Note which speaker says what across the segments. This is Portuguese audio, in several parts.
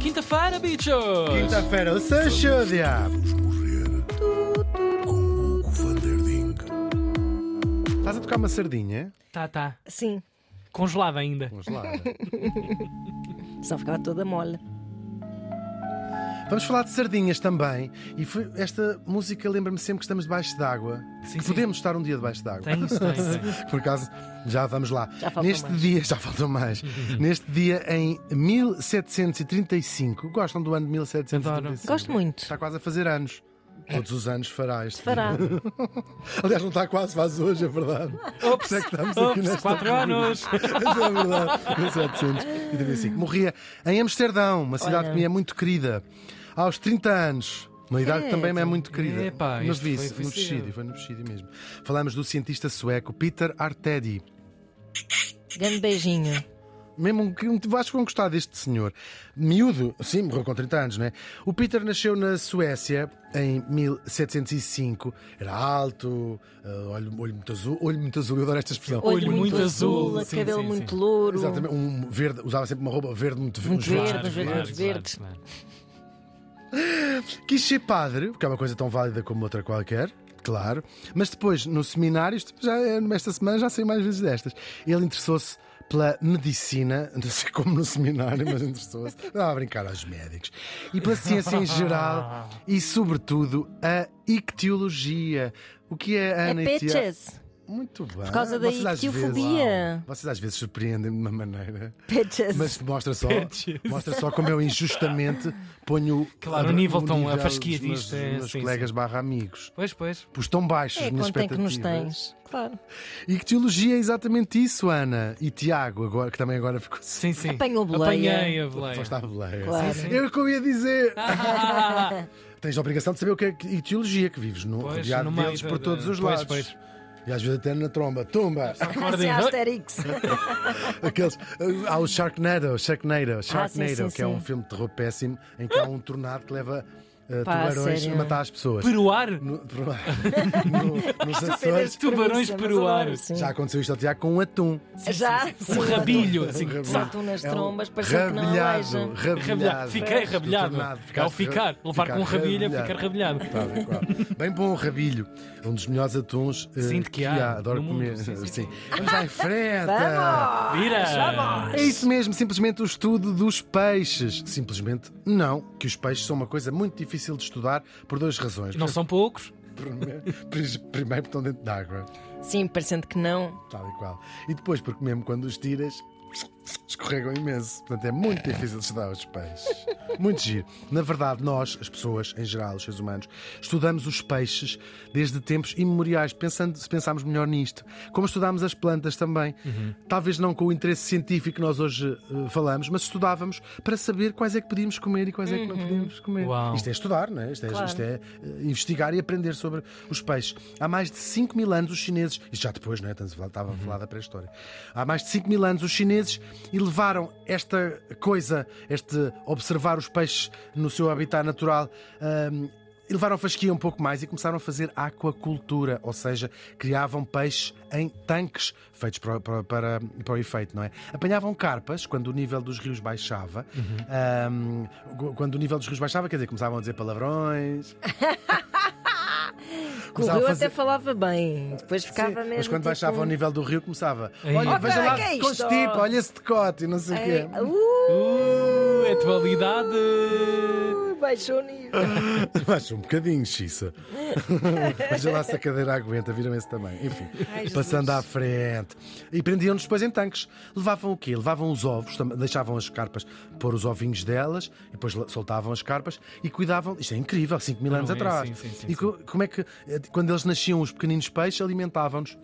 Speaker 1: Quinta-feira, bichos!
Speaker 2: Quinta-feira, o Sancho Diabos.
Speaker 3: morrer com Hugo van der Ding.
Speaker 2: Estás a tocar uma sardinha?
Speaker 1: Tá, tá.
Speaker 4: Sim,
Speaker 1: Congelada ainda.
Speaker 2: Lá.
Speaker 4: só ficava toda mole.
Speaker 2: Vamos falar de sardinhas também. E foi- esta música lembra-me sempre que estamos debaixo d'água.
Speaker 1: Sim,
Speaker 2: Que
Speaker 1: sim.
Speaker 2: podemos estar um dia debaixo d'água.
Speaker 1: Tem isso, tem, tem.
Speaker 2: Por acaso, já vamos lá.
Speaker 4: Já
Speaker 2: Neste
Speaker 4: mais.
Speaker 2: dia, já faltam mais. Neste dia, em 1735, gostam do ano de 1735?
Speaker 4: Gosto muito.
Speaker 2: Está quase a fazer anos. Todos os anos fará este
Speaker 4: Fará.
Speaker 2: Aliás, não está quase, faz hoje, é verdade.
Speaker 1: Ops,
Speaker 2: Por é que estamos aqui
Speaker 1: ops,
Speaker 2: nesta.
Speaker 1: quatro anos.
Speaker 2: Mas é verdade, 1735. Morria em Amsterdão, uma cidade
Speaker 4: Olha.
Speaker 2: que me é muito querida, aos 30 anos. Uma idade que também me é muito querida.
Speaker 1: Epá,
Speaker 2: Mas disse,
Speaker 1: foi-
Speaker 2: no vestido, foi no vestido mesmo. Falamos do cientista sueco Peter Artedi.
Speaker 4: Grande beijinho.
Speaker 2: Mesmo um que um, acho que vão gostar deste senhor. Miúdo, sim, morreu com 30 anos, não é? O Peter nasceu na Suécia em 1705. Era alto, eh, olho, olho muito azul. Olho muito azul, eu adoro esta expressão.
Speaker 1: Olho muito azul. Sim,
Speaker 4: cabelo
Speaker 1: sim,
Speaker 4: muito
Speaker 1: sim.
Speaker 4: louro.
Speaker 2: Exatamente, um verde, usava sempre uma roupa verde muito,
Speaker 4: Muito
Speaker 2: verde.
Speaker 4: verde, uns verdes, verdes.
Speaker 1: claro.
Speaker 2: Quis ser padre, porque é uma coisa tão válida como outra qualquer, claro. Mas depois, no seminário, já é, nesta semana já sei mais vezes destas. Ele interessou-se pela medicina, não sei como no seminário, mas interessou-se. Não a brincar aos médicos. E pela ciência em geral e, sobretudo, a ictiologia. O que é
Speaker 4: É
Speaker 2: Ana
Speaker 4: pitches.
Speaker 2: Muito bem.
Speaker 4: Por causa da
Speaker 2: Vocês
Speaker 4: ictiofobia.
Speaker 2: vezes- Vocês às vezes surpreendem-me de uma maneira.
Speaker 4: Pitches.
Speaker 2: Mas mostra só, mostra só como eu injustamente ponho
Speaker 1: Claro, o nível tão- a
Speaker 2: nível
Speaker 1: fasquia
Speaker 2: dos meus-
Speaker 1: disto é-
Speaker 2: meus
Speaker 1: sim,
Speaker 2: colegas
Speaker 1: sim.
Speaker 2: barra amigos.
Speaker 1: Pois, pois.
Speaker 2: Pus tão baixos
Speaker 4: É
Speaker 2: as minhas
Speaker 4: quanto é que nos
Speaker 2: expectativas.
Speaker 4: tens. Claro.
Speaker 2: E que teologia é exatamente isso, Ana. E Tiago, agora, que também agora ficou.
Speaker 1: Sim, sim.
Speaker 4: Apanhou boleia.
Speaker 1: Apanhei a boleia.
Speaker 2: Foste à boleia.
Speaker 4: Claro.
Speaker 1: Sim, sim.
Speaker 2: Eu que eu ia dizer.
Speaker 1: Ah,
Speaker 2: Tens a obrigação de saber o que é que- e teologia, que vives no,
Speaker 1: Pois,
Speaker 2: rodeado deles por todos os
Speaker 1: pois,
Speaker 2: lados.
Speaker 1: pois.
Speaker 2: E às vezes até na tromba. Tumba!
Speaker 4: Assim, Asterix.
Speaker 2: Aqueles, há o Sharknado, Sharknado, Sharknado
Speaker 4: sim, sim,
Speaker 2: que é um filme de terror péssimo em que há um tornado que leva uh,
Speaker 4: Pá,
Speaker 2: tubarões
Speaker 4: sério?
Speaker 2: a matar as pessoas.
Speaker 1: Peruar?
Speaker 2: No- no- nos Açores.
Speaker 1: Tubarões
Speaker 4: Premissa, mas
Speaker 1: peruar.
Speaker 4: adoro, sim.
Speaker 2: Já aconteceu isto ao Tiago com um atum.
Speaker 4: Já?
Speaker 1: Um rabilho. Assim,
Speaker 2: Um rabilho.
Speaker 4: Tu nas
Speaker 2: É um
Speaker 4: trombas, parecendo que não
Speaker 2: rabilhado,
Speaker 4: aleija.
Speaker 1: rabilhado.
Speaker 2: rabilhado.
Speaker 1: Fiquei rabilhado.
Speaker 2: Do tornado.
Speaker 1: É o
Speaker 2: Ficaste
Speaker 1: ficar. Levar
Speaker 2: ficar
Speaker 1: com um rabilho é
Speaker 2: rabilhado.
Speaker 1: ficar rabilhado.
Speaker 2: Tal e qual. Bem bom o rabilho. É um dos melhores atuns eh,
Speaker 1: Sim, de que há
Speaker 2: Adoro
Speaker 1: no mundo.
Speaker 2: comer.
Speaker 1: Sim, sim, sim.
Speaker 2: Vamos lá em frente.
Speaker 4: Vamos!
Speaker 1: Vira!
Speaker 2: É isso mesmo, simplesmente o estudo dos peixes. Simplesmente não, que os peixes são uma coisa muito difícil de estudar por duas razões.
Speaker 1: Não são poucos.
Speaker 2: Primeiro, primeiro porque estão dentro d'água,
Speaker 4: Sim, parecendo que não.
Speaker 2: tal e qual. E depois porque mesmo quando os tiras, escorregam imenso. Portanto, é muito difícil de estudar os peixes. Muito giro. Na verdade, nós, as pessoas, em geral, os seres humanos, estudamos os peixes desde tempos imemoriais, pensando, se pensarmos melhor nisto. Como estudámos as plantas também. Talvez não com o interesse científico que nós hoje eh, falamos, mas estudávamos para saber quais é que podíamos comer e quais é que não podíamos comer.
Speaker 1: Uau.
Speaker 2: Isto é estudar, não é? Isto é,
Speaker 4: Claro.
Speaker 2: isto é, eh, investigar e aprender sobre os peixes. Há mais de 5 mil anos os chineses, isto já depois, não é? Estamos a falar- Estava a falar da pré-história. Há mais de 5 mil anos os chineses levaram esta coisa, este observar os peixes no seu habitat natural. e levaram a fasquia um pouco mais e começaram a fazer aquacultura, ou seja, criavam peixes em tanques feitos para, para, para, para o efeito, não é? Apanhavam carpas quando o nível dos rios baixava. Ahm, quando o nível dos rios baixava, quer dizer, começavam a dizer palavrões.
Speaker 4: O
Speaker 2: Começava
Speaker 4: Rio
Speaker 2: fazer-
Speaker 4: até falava bem. Depois ficava
Speaker 2: Sim,
Speaker 4: mesmo.
Speaker 2: mas quando
Speaker 4: tipo,
Speaker 2: baixava ao nível do rio, começava.
Speaker 1: Ei.
Speaker 2: Olha,
Speaker 1: Ok,
Speaker 2: veja lá
Speaker 4: que é
Speaker 2: constipa, olha esse decote e não sei o quê.
Speaker 4: uh,
Speaker 1: Uh, atualidade.
Speaker 4: Baixou o nível.
Speaker 2: Baixa um bocadinho, Xissa. Veja lá se a cadeira aguenta, viram esse também. Enfim,
Speaker 4: Ai,
Speaker 2: passando à frente. E prendiam-nos depois em tanques. Levavam o quê? Levavam os ovos, deixavam as carpas pôr os ovinhos delas, e depois soltavam as carpas e cuidavam. Isto é incrível, 5 mil anos
Speaker 1: é?
Speaker 2: atrás.
Speaker 1: Sim, sim, sim,
Speaker 2: e co- como é que, eh, quando eles nasciam, os pequeninos peixes alimentavam-nos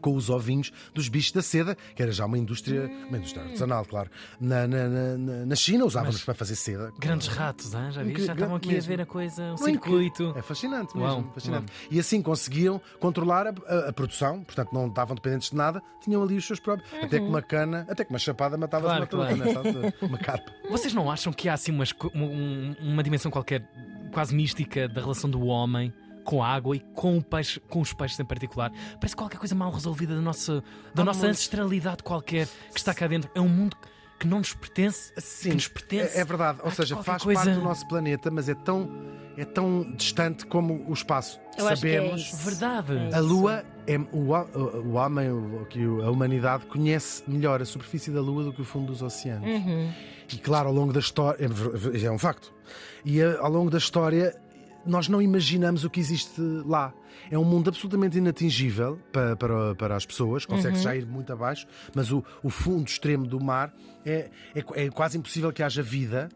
Speaker 2: com os ovinhos dos bichos da seda, que era já uma indústria, uma indústria artesanal, claro. Na, na, na- na- na China usávamos para fazer seda.
Speaker 1: Grandes ratos, hein? já? Já estavam aqui a
Speaker 2: mesmo.
Speaker 1: ver a coisa, o
Speaker 2: Não,
Speaker 1: circuito.
Speaker 2: É fascinante mesmo.
Speaker 1: Uau,
Speaker 2: fascinante. E assim conseguiam controlar a, a- a produção, portanto não estavam dependentes de nada, tinham ali os seus próprios. Até que uma cana, até que uma chapada matava-se
Speaker 1: Claro,
Speaker 2: uma
Speaker 1: claro.
Speaker 2: altura. uma carpa.
Speaker 1: Vocês não acham que há assim umas uma, um- uma dimensão qualquer quase mística da relação do homem com a água e com, o peixe, com os peixes em particular. Parece qualquer coisa mal resolvida da nossa, da nossa ancestralidade qualquer que está cá dentro. É um mundo que não nos pertence,
Speaker 2: Sim,
Speaker 1: que nos pertence.
Speaker 2: É, é verdade. Ou
Speaker 1: Há
Speaker 2: seja, faz
Speaker 1: coisa-
Speaker 2: parte do nosso planeta, mas é tão, é tão distante como o espaço.
Speaker 4: Eu acho que é
Speaker 2: Sabemos.
Speaker 4: isso.
Speaker 1: Verdade.
Speaker 4: É
Speaker 2: A Lua é o, o homem, o- que a humanidade conhece melhor a superfície da Lua do que o fundo dos oceanos.
Speaker 4: Uhum.
Speaker 2: E claro, ao longo da história, é é um facto. E eh, ao longo da história, nós não imaginamos o que existe lá. É um mundo absolutamente inatingível para, para, para as pessoas, consegue já ir muito abaixo, mas o, o fundo extremo do mar é, é, é quase impossível que haja vida.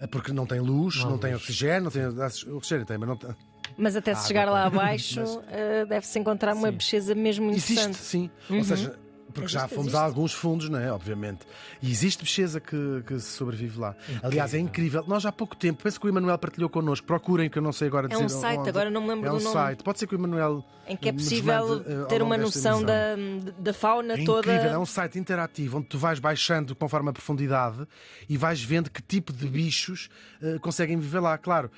Speaker 2: eh, Porque não tem luz, não, tem oxigênio, não tem oxigênio tem, mas não tem.
Speaker 4: Mas até se chegar lá abaixo, eh, deve-se encontrar uma pesquisa mesmo
Speaker 2: Existe,
Speaker 4: interessante.
Speaker 2: sim. Ou seja, porque já
Speaker 4: Existe,
Speaker 2: fomos
Speaker 4: existe.
Speaker 2: a alguns fundos, não é? Obviamente. E existe pesquisa que, que sobrevive lá. Aliás, é incrível. Nós há pouco tempo, penso que o Emanuel partilhou connosco. Procurem, que eu não sei agora
Speaker 4: É um
Speaker 2: dizer.
Speaker 4: site,
Speaker 2: onde.
Speaker 4: agora não me lembro
Speaker 2: é um
Speaker 4: do nome.
Speaker 2: site. Pode ser que o Emanuel.
Speaker 4: Em que é
Speaker 2: nos
Speaker 4: possível
Speaker 2: mande, eh,
Speaker 4: ter uma noção da, da fauna
Speaker 2: É
Speaker 4: toda.
Speaker 2: incrível, é um site interativo onde tu vais baixando conforme a profundidade e vais vendo que tipo de bichos eh, conseguem viver lá. Claro,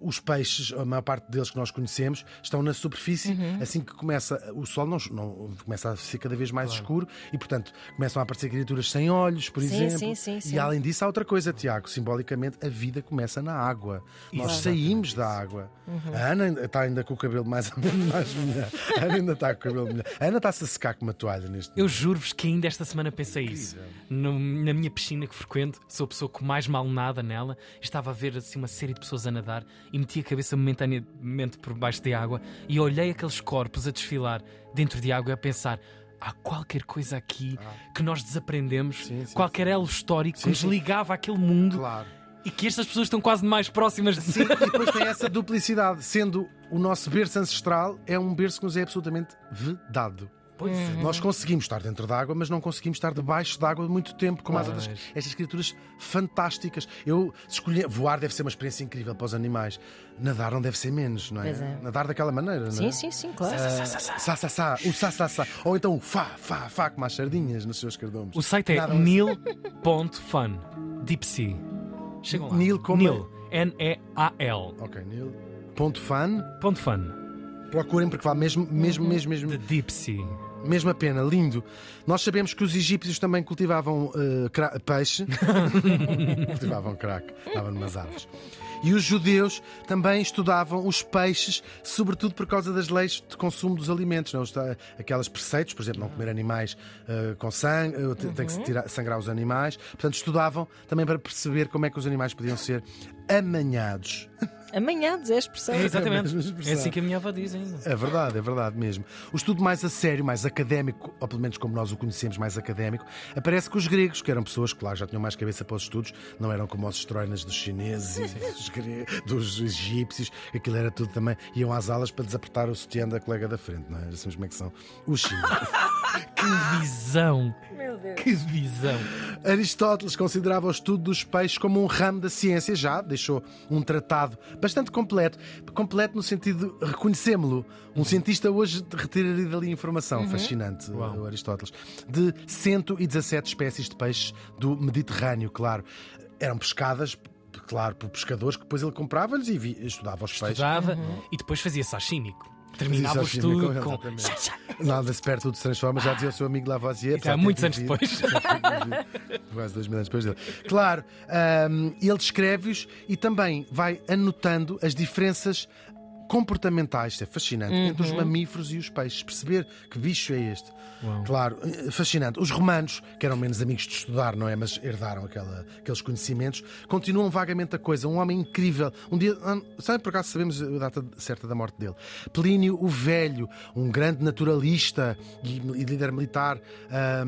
Speaker 2: os peixes, a maior parte deles que nós conhecemos, estão na superfície.
Speaker 4: Uhum.
Speaker 2: Assim que começa o sol, não, não- começa a ser cada vez mais escuro e, portanto, começam a aparecer criaturas sem olhos, por
Speaker 4: Sim,
Speaker 2: exemplo.
Speaker 4: sim, sim, sim.
Speaker 2: E além disso, há outra coisa, Tiago. Simbolicamente, a vida começa na água. Nós saímos da água.
Speaker 4: Uhum.
Speaker 2: A Ana está ainda com o cabelo mais ou menos mais molhado. A Ana ainda está com o cabelo molhado. A Ana está-se a secar com uma toalha neste
Speaker 1: Eu juro-vos que ainda esta semana pensei isso. No- na minha piscina que frequento, sou a pessoa com mais mal nada nela. Estava a ver assim, uma série de pessoas a nadar e meti a cabeça momentaneamente por baixo de água e olhei aqueles corpos a desfilar dentro de água e a pensar. Há qualquer coisa aqui que nós desaprendemos,
Speaker 2: Ah. Sim, sim,
Speaker 1: qualquer elo histórico que
Speaker 2: Sim,
Speaker 1: nos
Speaker 2: sim.
Speaker 1: ligava àquele mundo
Speaker 2: Claro.
Speaker 1: e que estas pessoas estão quase mais próximas de
Speaker 2: Sim, e depois tem essa duplicidade, sendo o nosso berço ancestral é um berço que nos é absolutamente vedado.
Speaker 1: Pois é.
Speaker 2: Nós conseguimos estar dentro da água, mas não conseguimos estar debaixo da água muito tempo, como as outras. Estas criaturas fantásticas. Eu escolhi. Voar deve ser uma experiência incrível para os animais. Nadar não deve ser menos, não é?
Speaker 4: É.
Speaker 2: Nadar daquela maneira, não
Speaker 4: Sim,
Speaker 2: é?
Speaker 4: sim, sim, claro.
Speaker 2: Ah, Sá, sá, sá, o sá, sá, sá. Ou então o fá, fá, fá, como as sardinhas nos seus cardumes.
Speaker 1: O site é
Speaker 2: Nadam-
Speaker 1: nil.fun. Deep Sea. Chegam lá.
Speaker 2: Nil como-
Speaker 1: Nil. N-E-A-L.
Speaker 2: Ok, Neil. Ponto fun.
Speaker 1: Ponto fun.
Speaker 2: Procurem porque vale mesmo, mesmo, mesmo, mesmo.
Speaker 1: De Deep Sea.
Speaker 2: Mesma pena, lindo. Nós sabemos que os egípcios também cultivavam cra- peixe. cultivavam crack, estavam numas árvores. E os judeus também estudavam os peixes, sobretudo por causa das leis de consumo dos alimentos. Não? Os- Aquelas preceitos, por exemplo, não comer animais eh, com sangue, eh, tem- tem que se tirar, sangrar os animais. Portanto, estudavam também para perceber como é que os animais podiam ser amanhados.
Speaker 4: Amanhados é a expressão.
Speaker 1: É, exatamente. É
Speaker 2: expressão.
Speaker 1: assim que a minha avó diz ainda.
Speaker 2: É verdade, é verdade mesmo. O estudo mais a sério, mais académico, ou pelo menos como nós o conhecemos, mais académico, aparece com os gregos, que eram pessoas que, claro, já tinham mais cabeça para os estudos, não eram como os estroinas dos chineses e dos, dos egípcios, aquilo era tudo também. Iam às aulas para desapertar o sutiã da colega da frente, não é? Assim como é que são os chineses.
Speaker 1: Que visão!
Speaker 4: Meu Deus.
Speaker 1: Que visão!
Speaker 2: Aristóteles considerava o estudo dos peixes como um ramo da ciência, já deixou um tratado bastante completo. Completo no sentido de reconhecê-lo. Um cientista hoje retiraria dali informação. Fascinante, o Aristóteles. De 117 espécies de peixes do Mediterrâneo, claro. Eram pescadas. Claro, por pescadores que depois ele comprava-lhes e estudava os peixes.
Speaker 1: Estudava e depois fazia sashimico. Terminava o
Speaker 2: Fazia
Speaker 1: estudo
Speaker 2: sashimi
Speaker 1: com.
Speaker 2: com. Nada se perde, tudo se transforma. Já dizia o seu amigo Lavoisier.
Speaker 1: Isso há muitos anos
Speaker 2: vivido-
Speaker 1: depois.
Speaker 2: Quase dois mil anos depois dele. Claro, hum, ele descreve-os e também vai anotando as diferenças comportamentais, isto é fascinante, entre os mamíferos e os peixes. Perceber que bicho é este. Claro, eh, fascinante. Os romanos, que eram menos amigos de estudar, não é? Mas herdaram aquela- aqueles conhecimentos, continuam vagamente a coisa. Um homem incrível. Um dia, ah, sabe por acaso sabemos a data certa da morte dele? Plínio o Velho, um grande naturalista e, e líder militar eh,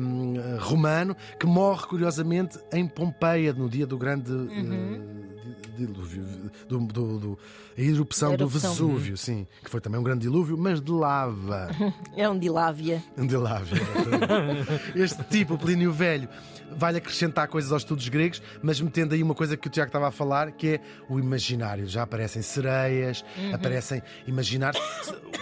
Speaker 2: romano, que morre curiosamente em Pompeia, no dia do grande. eh, di- dilúvio, do, do- do- a erupção, do. Vesúvio, sim, que foi também um grande dilúvio, mas de lava.
Speaker 4: É um dilávia.
Speaker 2: Lava, exatamente. Este tipo, o Plínio Velho, vai acrescentar coisas aos estudos gregos, mas metendo aí uma coisa que o Tiago estava a falar, que é o imaginário. Já aparecem sereias, aparecem imaginários.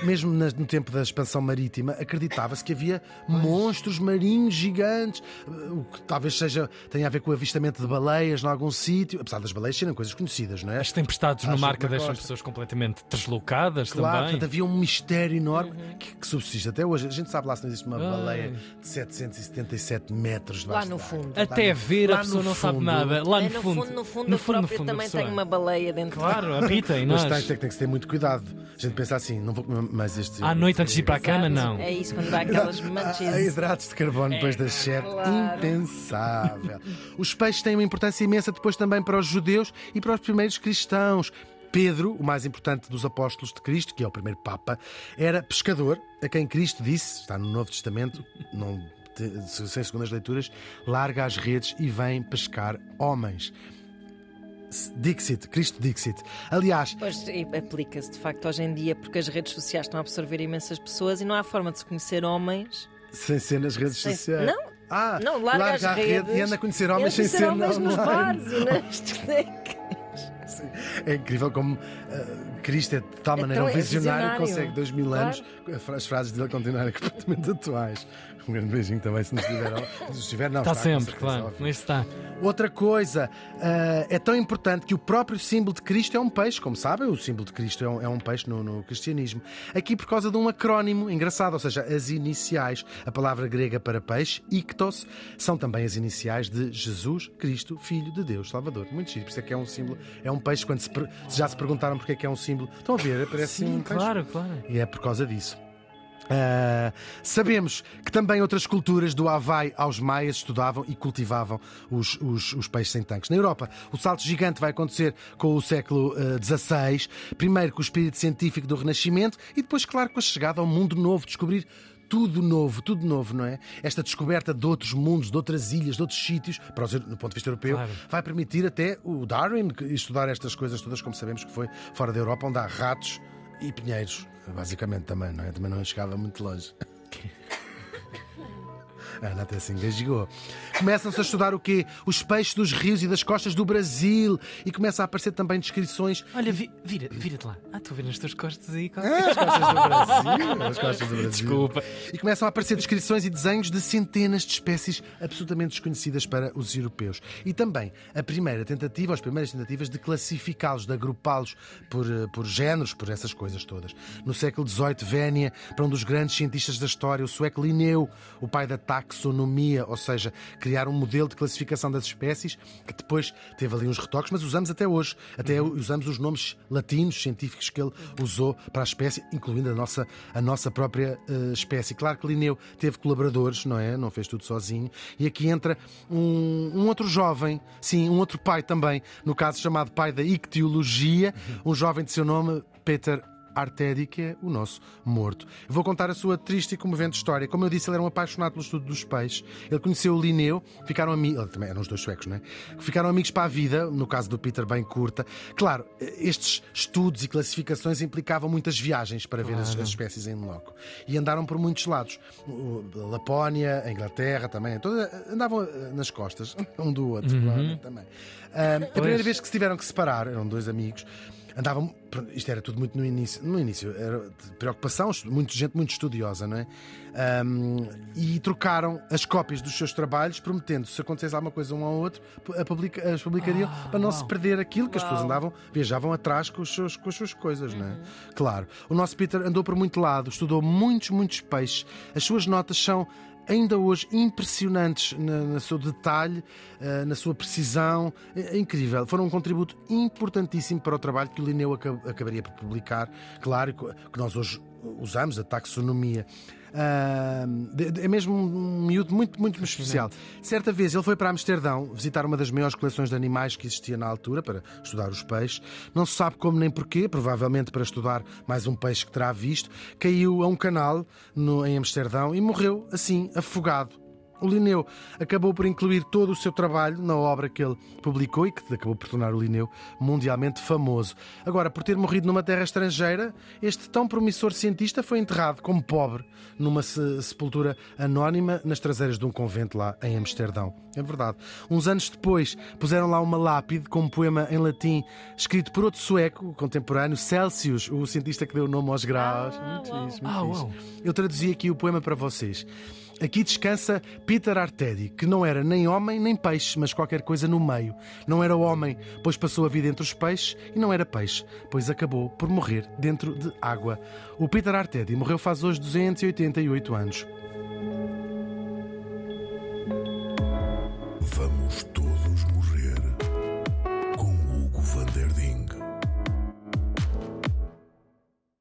Speaker 2: Mesmo no tempo da expansão marítima, acreditava-se que havia monstros marinhos gigantes, o que talvez seja tenha a ver com o avistamento de baleias em algum sítio, apesar das baleias serem eram coisas conhecidas, não é?
Speaker 1: As tempestades no
Speaker 2: Acho
Speaker 1: mar
Speaker 2: que
Speaker 1: deixam
Speaker 2: costa.
Speaker 1: pessoas completamente deslocadas
Speaker 2: Claro,
Speaker 1: também.
Speaker 2: portanto, havia um mistério enorme que, que subsiste até hoje. A gente sabe lá se não existe uma baleia de 777 metros
Speaker 4: Lá
Speaker 2: debaixo
Speaker 4: no fundo.
Speaker 1: Até
Speaker 2: Lá no-
Speaker 1: ver
Speaker 2: lá
Speaker 1: a pessoa
Speaker 2: no
Speaker 1: não sabe nada. Lá
Speaker 4: É,
Speaker 1: no
Speaker 4: no
Speaker 1: fundo,
Speaker 4: fundo, no fundo,
Speaker 1: no fundo, no fundo,
Speaker 4: também tenho uma baleia dentro
Speaker 1: Claro, habita em nós.
Speaker 2: Mas tem, tem, tem que ter muito cuidado. A gente pensa assim, não vou comer mais este.
Speaker 1: À noite antes de ir para a cama, não.
Speaker 4: É isso, quando dá aquelas
Speaker 2: Ah,
Speaker 4: manchas.
Speaker 2: hidratos de carbono depois das 7,
Speaker 4: claro.
Speaker 2: impensável. Os peixes têm uma importância imensa depois também para os judeus e para os primeiros cristãos. Pedro, o mais importante dos apóstolos de Cristo, que é o primeiro Papa, era pescador, a quem Cristo disse, está no Novo Testamento, não, sem segundas leituras, larga as redes e vem pescar homens. Dixit, Cristo Dixit. Aliás,
Speaker 4: Pois aplica-se de facto hoje em dia, porque as redes sociais estão a absorver imensas pessoas e não há forma de se conhecer homens.
Speaker 2: sem ser nas redes
Speaker 4: Sem-
Speaker 2: sociais.
Speaker 4: Não,
Speaker 2: Ah,
Speaker 4: não, larga, as
Speaker 2: a
Speaker 4: redes.
Speaker 2: rede e anda a conhecer homens sem ser
Speaker 4: homens nos bares e nas discotecas.
Speaker 2: É incrível como uh, Cristo é de tal
Speaker 4: É
Speaker 2: maneira
Speaker 4: tão-
Speaker 2: um
Speaker 4: é
Speaker 2: visionário que consegue dois mil
Speaker 4: Claro.
Speaker 2: anos as frases dele continuarem completamente atuais. Um grande beijinho também se nos estiver. Se estiver, não,
Speaker 1: Está
Speaker 2: com
Speaker 1: sempre,
Speaker 2: certeza,
Speaker 1: claro. Isso está.
Speaker 2: Outra coisa, uh, é tão importante que o próprio símbolo de Cristo é um peixe. Como sabem, o símbolo de Cristo é um, é um peixe no, no cristianismo. Aqui por causa de um acrónimo engraçado, ou seja, as iniciais. A palavra grega para peixe, ictos, são também as iniciais de Jesus Cristo, Filho de Deus, Salvador. Muito giro, por isso é que é um símbolo. É um peixe, quando se já se perguntaram porque é que é um símbolo. Estão a ver, parece
Speaker 1: Sim,
Speaker 2: um peixe.
Speaker 1: claro, claro.
Speaker 2: E é por causa disso. Ah, sabemos que também outras culturas, do Havaí aos Maias, estudavam e cultivavam os, os- os peixes sem tanques. Na Europa, o salto gigante vai acontecer com o século XVI, primeiro com o espírito científico do Renascimento e depois, claro, com a chegada ao mundo novo, descobrir tudo novo, tudo novo, não é? Esta descoberta de outros mundos, de outras ilhas, de outros sítios, para os, no ponto de vista europeu,
Speaker 1: Claro.
Speaker 2: vai permitir até o Darwin estudar estas coisas todas, como sabemos que foi fora da Europa, onde há ratos e pinheiros, basicamente também, não é? Também não chegava muito longe. A Ana até se engasgou. Começam-se a estudar o quê? Os peixes dos rios e das costas do Brasil. E começa a aparecer também descrições.
Speaker 1: Olha, vi- vira, vira-te lá. Ah, estou a ver nas tuas costas aí.
Speaker 2: As costas do Brasil. As costas do Brasil.
Speaker 1: Desculpa.
Speaker 2: E começam a aparecer descrições e desenhos de centenas de espécies absolutamente desconhecidas para os europeus. E também a primeira tentativa, as primeiras tentativas de classificá-los, de agrupá-los por, eh, por géneros, por essas coisas todas. No século XVIII, Vénia, para um dos grandes cientistas da história, o sueco Linneu, o pai da taxonomia, ou seja, criar um modelo de classificação das espécies, que depois teve ali uns retoques, mas usamos até hoje. Até usamos os nomes latinos, científicos que ele usou para a espécie, incluindo a nossa, a nossa própria eh, espécie. Claro que Linneu teve colaboradores, não é? Não fez tudo sozinho. E aqui entra um, um outro jovem, sim, um outro pai também, no caso chamado pai da ictiologia, um jovem de seu nome, Peter Artedi, que é o nosso morto. Vou contar a sua triste e comovente história. Como eu disse, ele era um apaixonado pelo estudo dos peixes. Ele conheceu o Linneu, ficaram amigos. Também eram os dois suecos, não é? Ficaram amigos para a vida, no caso do Peter, bem curta. Claro, estes estudos e classificações implicavam muitas viagens para ver as, as espécies em loco. E andaram por muitos lados. Lapónia, a Inglaterra também. Toda, andavam eh, nas costas, um do outro, claro, também. Ah, a primeira vez que se tiveram que separar, eram dois amigos. Andavam, isto era tudo muito no início, no início era de preocupação, muita gente muito estudiosa, não é? Ahm, e trocaram as cópias dos seus trabalhos, prometendo se acontecesse alguma coisa um ao outro, a publica- as publicariam para não se perder aquilo que as pessoas andavam, viajavam atrás com, os seus, com as suas coisas, não é? Claro. O nosso Peter andou por muito lado, estudou muitos, muitos peixes. As suas notas são ainda hoje impressionantes na, na seu detalhe, eh, na sua precisão. É, é incrível. Foram um contributo importantíssimo para o trabalho que o Linneu aca- acabaria por publicar. Claro que nós hoje usamos, a taxonomia. De- é mesmo um miúdo muito, muito especial. Certa vez ele foi para Amsterdão visitar uma das maiores coleções de animais que existia na altura para estudar os peixes. Não se sabe como nem porquê, provavelmente para estudar mais um peixe que terá visto. Caiu a um canal no- em Amsterdão e morreu assim, afogado. O Linneu acabou por incluir todo o seu trabalho na obra que ele publicou e que acabou por tornar o Linneu mundialmente famoso. Agora, por ter morrido numa terra estrangeira, este tão promissor cientista foi enterrado como pobre numa se- sepultura anónima nas traseiras de um convento lá em Amsterdão. É verdade. Uns anos depois, puseram lá uma lápide com um poema em latim escrito por outro sueco contemporâneo, Celsius, o cientista que deu o nome aos graus.
Speaker 4: Ah,
Speaker 2: muito
Speaker 4: uau.
Speaker 2: fixe, muito
Speaker 1: Ah.
Speaker 2: Eu traduzi aqui o poema para vocês. Aqui descansa Peter Artedi, que não era nem homem nem peixe, mas qualquer coisa no meio. Não era homem, pois passou a vida entre os peixes, e não era peixe, pois acabou por morrer dentro de água. O Peter Artedi morreu faz hoje 288 anos.
Speaker 3: Vamos.